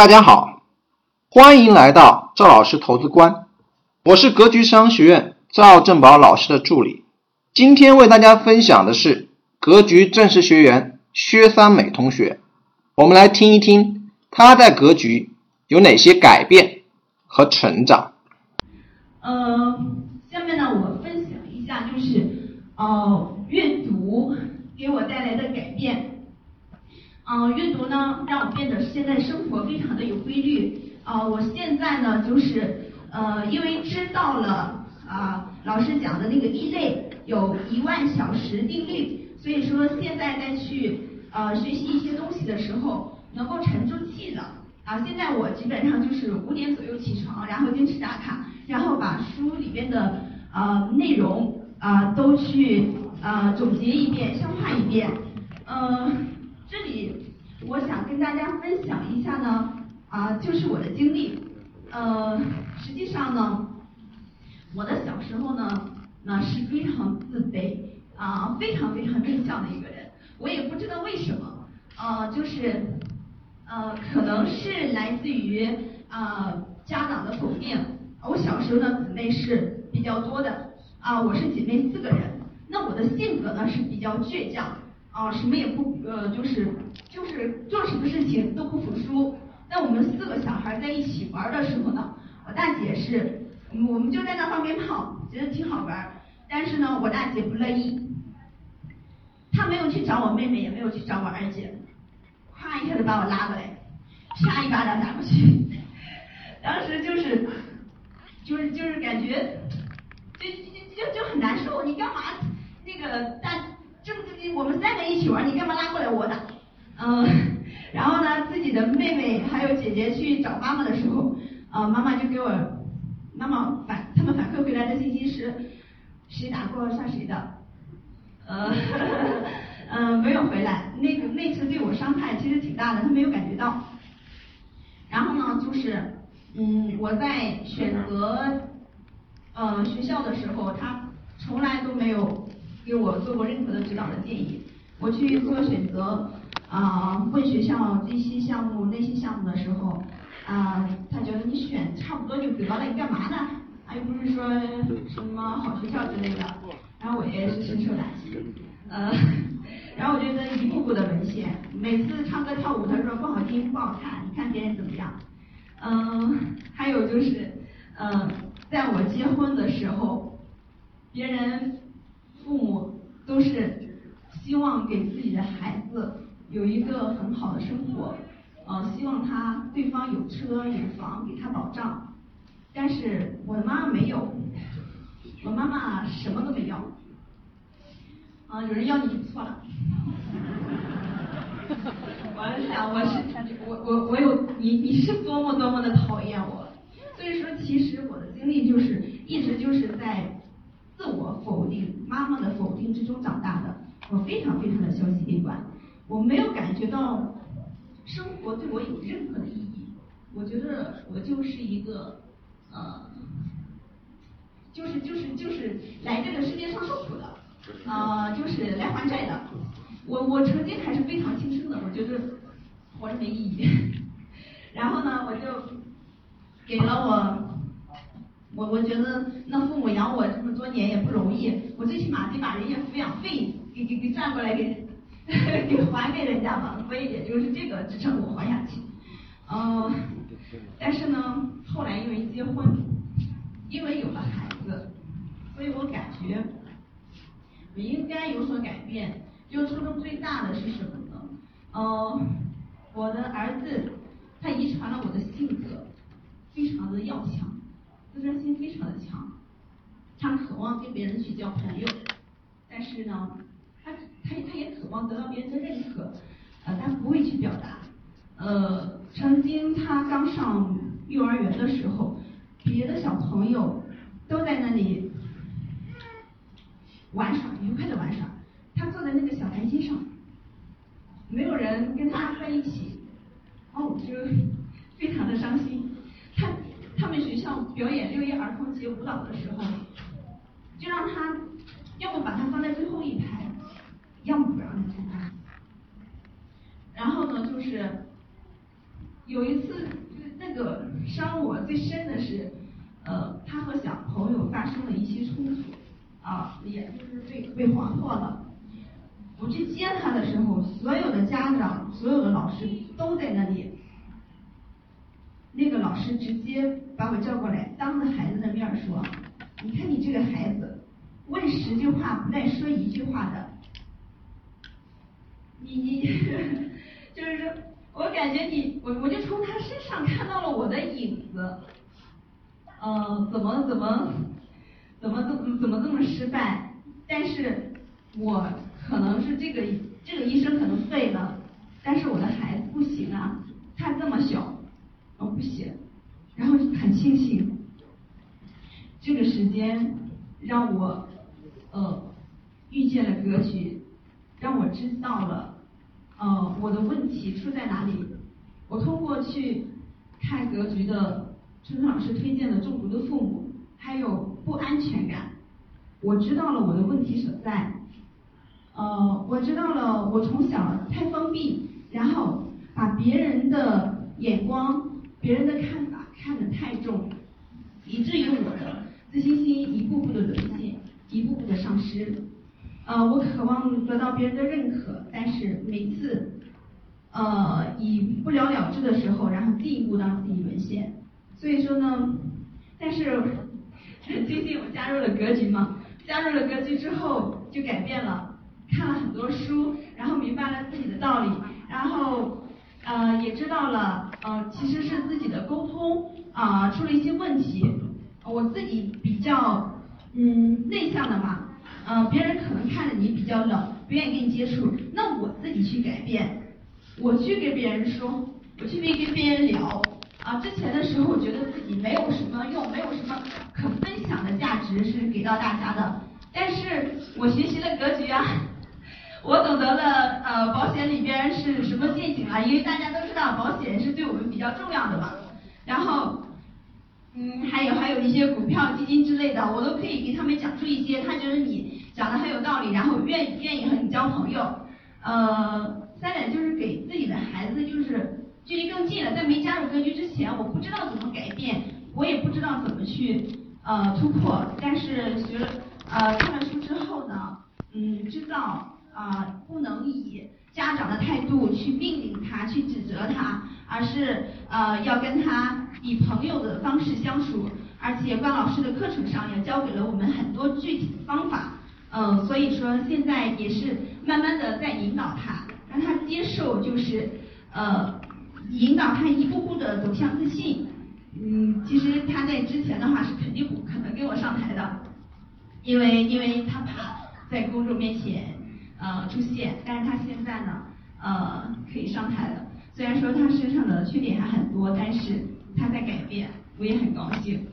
大家好，欢迎来到赵老师投资观，我是格局商学院赵正宝老师的助理。今天为大家分享的是格局正式学员薛三美同学，我们来听一听他在格局有哪些改变和成长。呃，下面呢，我分享一下，就是呃，阅读给我带来的改变。嗯，阅读呢，让我变得现在生活非常的有规律。啊，我现在呢，就是呃，因为知道了啊，老师讲的那个一类有一万小时定律，所以说现在再去呃学习一些东西的时候，能够沉住气的。啊，现在我基本上就是五点左右起床，然后坚持打卡，然后把书里边的呃内容啊都去呃总结一遍，消化一遍。嗯，大家分享一下呢，啊，就是我的经历。呃，实际上呢，我的小时候呢，那是非常自卑，啊，非常非常内向的一个人。我也不知道为什么，呃，就是，呃，可能是来自于啊家长的否定。我小时候呢，姊妹是比较多的，啊，我是姐妹四个人。那我的性格呢是比较倔强。啊，什么也不呃，就是就是做什么事情都不服输。那我们四个小孩在一起玩的时候呢，我大姐是，我们就在那放鞭炮，觉得挺好玩。但是呢，我大姐不乐意，她没有去找我妹妹，也没有去找我二姐，咵一下就把我拉过来，啪一巴掌打过去。当时就是，就是就是感觉，就就就就很难受。你干嘛那个大？这不自己我们三个一起玩，你干嘛拉过来我打？嗯，然后呢，自己的妹妹还有姐姐去找妈妈的时候，呃，妈妈就给我妈妈反他们反馈回来的信息是，谁打过算谁的，呃，嗯，没有回来。那个那次对我伤害其实挺大的，他没有感觉到。然后呢，就是嗯，我在选择呃学校的时候，他从来都没有。给我做过任何的指导的建议，我去做选择啊，问学校这些项目那些项目的时候啊，他觉得你选差不多就得了，你干嘛呢？啊，又不是说什么好学校之类的。然后我也是深受打击，呃，然后我觉得一步步的沦陷，每次唱歌跳舞他说不好听不好看，你看别人怎么样？嗯，还有就是嗯，在我结婚的时候，别人。父母都是希望给自己的孩子有一个很好的生活，呃，希望他对方有车有房给他保障，但是我的妈妈没有，我妈妈什么都没要，啊，有人要你就错了，我想我是我我我有你你是多么多么的讨厌我，所以说其实我的经历就是一直就是在。自我否定、妈妈的否定之中长大的，我非常非常的消极悲观，我没有感觉到生活对我有任何的意义。我觉得我就是一个呃，就是就是就是来这个世界上受苦的，啊，就是来还债的。我我曾经还是非常轻生的，我觉得活着没意义。然后呢，我就给了我。我我觉得那父母养我这么多年也不容易，我最起码得把人家抚养费给给给转过来给 给还给人家吧，所以也就是这个支撑我活下去。嗯，但是呢，后来因为结婚，因为有了孩子，所以我感觉我应该有所改变。就初中最大的是什么呢？嗯，我的儿子他遗传了我的性格，非常的要强。自尊心非常的强，他渴望跟别人去交朋友，但是呢，他他也渴望得到别人的认可，呃，但不会去表达。呃，曾经他刚上幼儿园的时候，别的小朋友都在那里玩耍，愉快的玩耍，他坐在那个小台阶上，没有人跟他在一起，哦，就 非常的伤心。他。他们学校表演六一儿童节舞蹈的时候，就让他要么把他放在最后一排，要么不让他参加。然后呢，就是有一次那个伤我最深的是，呃，他和小朋友发生了一些冲突，啊，也就是被被划破了。我去接他的时候，所有的家长、所有的老师都在那里。那个老师直接把我叫过来，当着孩子的面说：“你看你这个孩子，问十句话不带说一句话的。你你 就是说，我感觉你我我就从他身上看到了我的影子。呃，怎么怎么怎么怎么怎么这么失败？但是我可能是这个这个医生可能废了，但是我的孩子不行啊，他这么小。”我不行，然后很庆幸，这个时间让我呃遇见了格局，让我知道了呃我的问题出在哪里。我通过去看格局的春春老师推荐的中毒的父母，还有不安全感，我知道了我的问题所在。呃，我知道了我从小太封闭，然后把别人的眼光。别人的看法看得太重，以至于我的自信心一步步的沦陷，一步步的丧失。呃，我渴望得到别人的认可，但是每次呃以不了了之的时候，然后进一步让自己沦陷。所以说呢，但是 最近我加入了格局嘛，加入了格局之后就改变了，看了很多书，然后明白了自己的道理，然后。呃，也知道了，呃，其实是自己的沟通啊出了一些问题。我自己比较嗯内向的嘛，呃，别人可能看着你比较冷，不愿意跟你接触。那我自己去改变，我去跟别人说，我去跟跟别人聊。啊，之前的时候我觉得自己没有什么用，没有什么可分享的价值是给到大家的。但是我学习了格局啊。我懂得了，呃，保险里边是什么陷阱啊？因为大家都知道保险是对我们比较重要的嘛。一些股票、基金之类的，我都可以给他们讲出一些，他觉得你讲的很有道理，然后愿愿意和你交朋友。呃，三点就是给自己的孩子就是距离更近了，在没加入格局之前，我不知道怎么改变，我也不知道怎么去呃突破，但是学了呃看了书之后呢，嗯，知道。啊，不能以家长的态度去命令他，去指责他，而是呃要跟他以朋友的方式相处。而且关老师的课程上也教给了我们很多具体的方法，嗯，所以说现在也是慢慢的在引导他，让他接受，就是呃引导他一步步的走向自信。嗯，其实他在之前的话是肯定不可能跟我上台的，因为因为他怕在公众面前。呃，出现，但是他现在呢，呃，可以上台了。虽然说他身上的缺点还很多，但是他在改变，我也很高兴。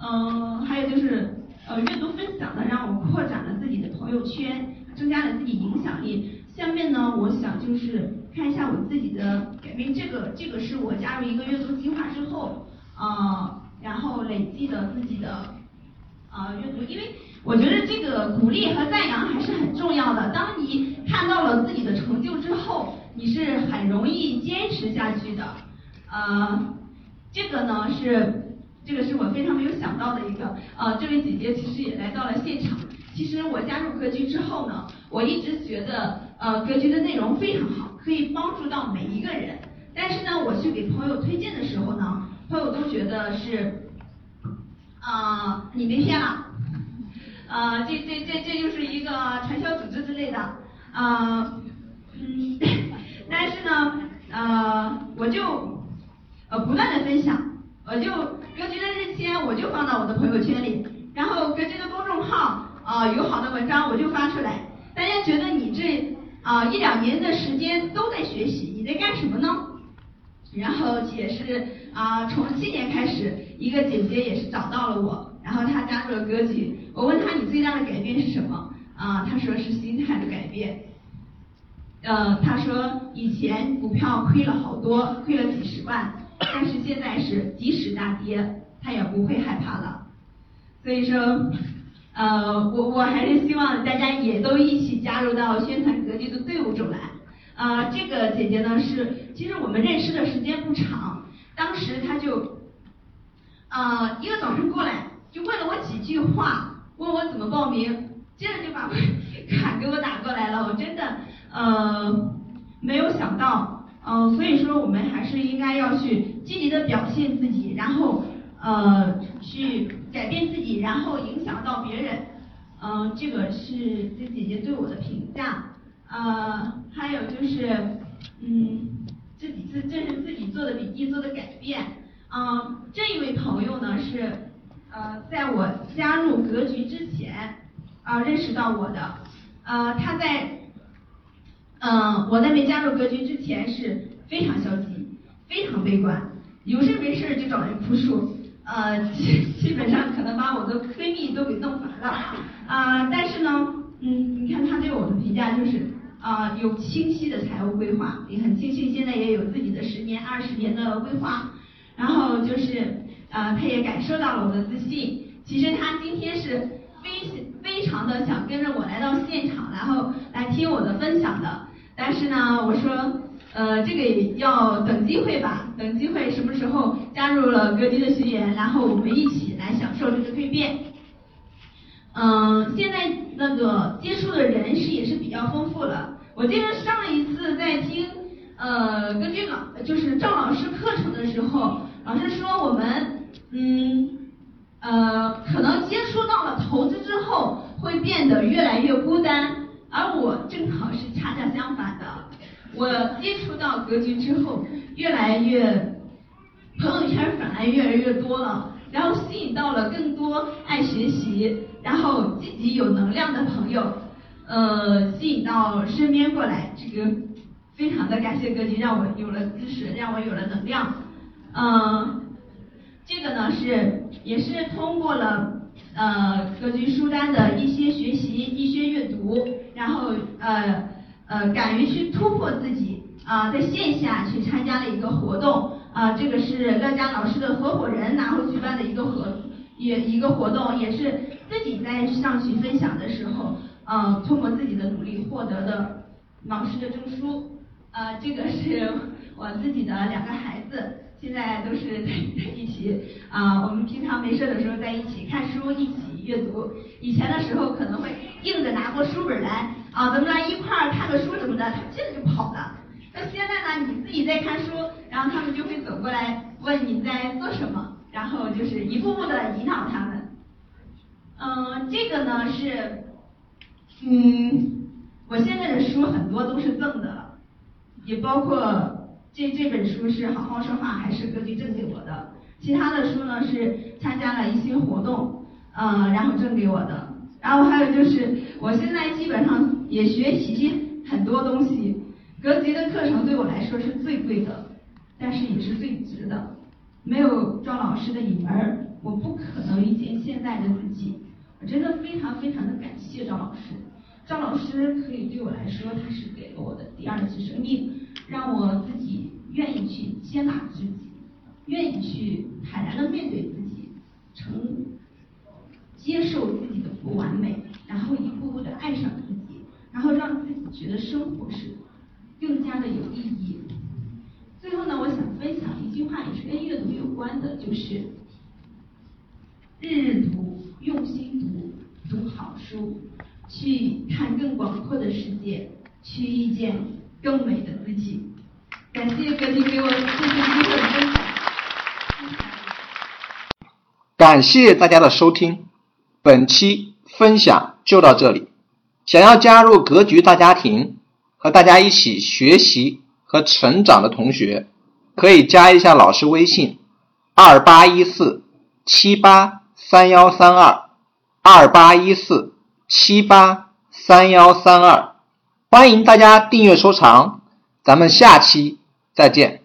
嗯，还有就是，呃，阅读分享呢，让我扩展了自己的朋友圈，增加了自己影响力。下面呢，我想就是看一下我自己的改变，这个这个是我加入一个阅读计划之后，呃，然后累计的自己的，呃，阅读，因为。我觉得这个鼓励和赞扬还是很重要的。当你看到了自己的成就之后，你是很容易坚持下去的。呃，这个呢是这个是我非常没有想到的一个。呃，这位姐姐其实也来到了现场。其实我加入格局之后呢，我一直觉得呃格局的内容非常好，可以帮助到每一个人。但是呢，我去给朋友推荐的时候呢，朋友都觉得是啊你被骗了。呃，这这这这就是一个传销组织之类的，呃，嗯，但是呢，呃，我就呃不断的分享，我就格局的日签我就放到我的朋友圈里，然后格局的公众号啊有好的文章我就发出来，大家觉得你这啊一两年的时间都在学习，你在干什么呢？然后也是啊从今年开始，一个姐姐也是找到了我。然后她加入了格局，我问她你最大的改变是什么？啊，她说是心态的改变。呃，他说以前股票亏了好多，亏了几十万，但是现在是即使大跌，他也不会害怕了。所以说，呃，我我还是希望大家也都一起加入到宣传格局的队伍中来。啊，这个姐姐呢是，其实我们认识的时间不长。当时他就，呃，一个早晨过来，就问了我几句话，问我怎么报名，接着就把卡给我 打过来了。我真的，呃，没有想到，嗯，所以说我们还是应该要去积极的表现自己，然后，呃，去改变自己，然后影响到别人。嗯，这个是这姐姐对我的评价。呃，还有就是，嗯，自己自这是自己做的笔记做的改变。嗯，这一位朋友呢是，呃，在我加入格局之前，啊，认识到我的。呃，他在，嗯，我在没加入格局之前是非常消极，非常悲观，有事没事就找人哭诉，呃，基 基本上可能把我的闺蜜都给弄烦了。啊，但是呢，嗯，你看他对我的评价就是。啊，有清晰的财务规划，也很庆幸现在也有自己的十年、二十年的规划。然后就是，呃，他也感受到了我的自信。其实他今天是非非常的想跟着我来到现场，然后来听我的分享的。但是呢，我说，呃，这个也要等机会吧，等机会什么时候加入了格局的学员，然后我们一起来享受这个蜕变。嗯，现在那个接触的人是也是比较丰富了。我记得上一次在听呃根据老就是赵老师课程的时候，老师说我们嗯呃可能接触到了投资之后会变得越来越孤单，而我正好是恰恰相反的。我接触到格局之后，越来越朋友圈反而越来越多了，然后吸引到了更多爱学习，然后积极有能量的朋友。呃，吸引到身边过来，这个非常的感谢格局，让我有了知识，让我有了能量。嗯，这个呢是也是通过了呃格局书单的一些学习、一些阅读，然后呃呃敢于去突破自己啊，在线下去参加了一个活动啊，这个是乐嘉老师的合伙人然后举办的一个活也一个活动，也是自己在上去分享的时候。嗯，通过自己的努力获得的老师的证书，呃，这个是我自己的两个孩子，现在都是在在一起啊。我们平常没事的时候在一起看书，一起阅读。以前的时候可能会硬着拿过书本来啊，咱们来一块儿看个书什么的，他接着就跑了。那现在呢，你自己在看书，然后他们就会走过来问你在做什么，然后就是一步步的引导他们。嗯，这个呢是。嗯，我现在的书很多都是赠的，也包括这这本书是好好说话还是格局赠给我的，其他的书呢是参加了一些活动，呃，然后赠给我的，然后还有就是我现在基本上也学习很多东西，格局的课程对我来说是最贵的，但是也是最值的，没有赵老师的引门，我不可能遇见现在的自己。我真的非常非常的感谢赵老师，赵老师可以对我来说，他是给了我的第二次生命，让我自己愿意去接纳自己，愿意去坦然的面对自己，成接受自己的不完美，然后一步步的爱上自己，然后让自己觉得生活是更加的有意义。最后呢，我想分享一句话，也是跟阅读有关的，就是日日读。用心读读好书，去看更广阔的世界，去遇见更美的自己。感谢格局给我这次机会分享。感谢大家的收听，本期分享就到这里。想要加入格局大家庭，和大家一起学习和成长的同学，可以加一下老师微信：二八一四七八。三幺三二二八一四七八三幺三二，欢迎大家订阅收藏，咱们下期再见。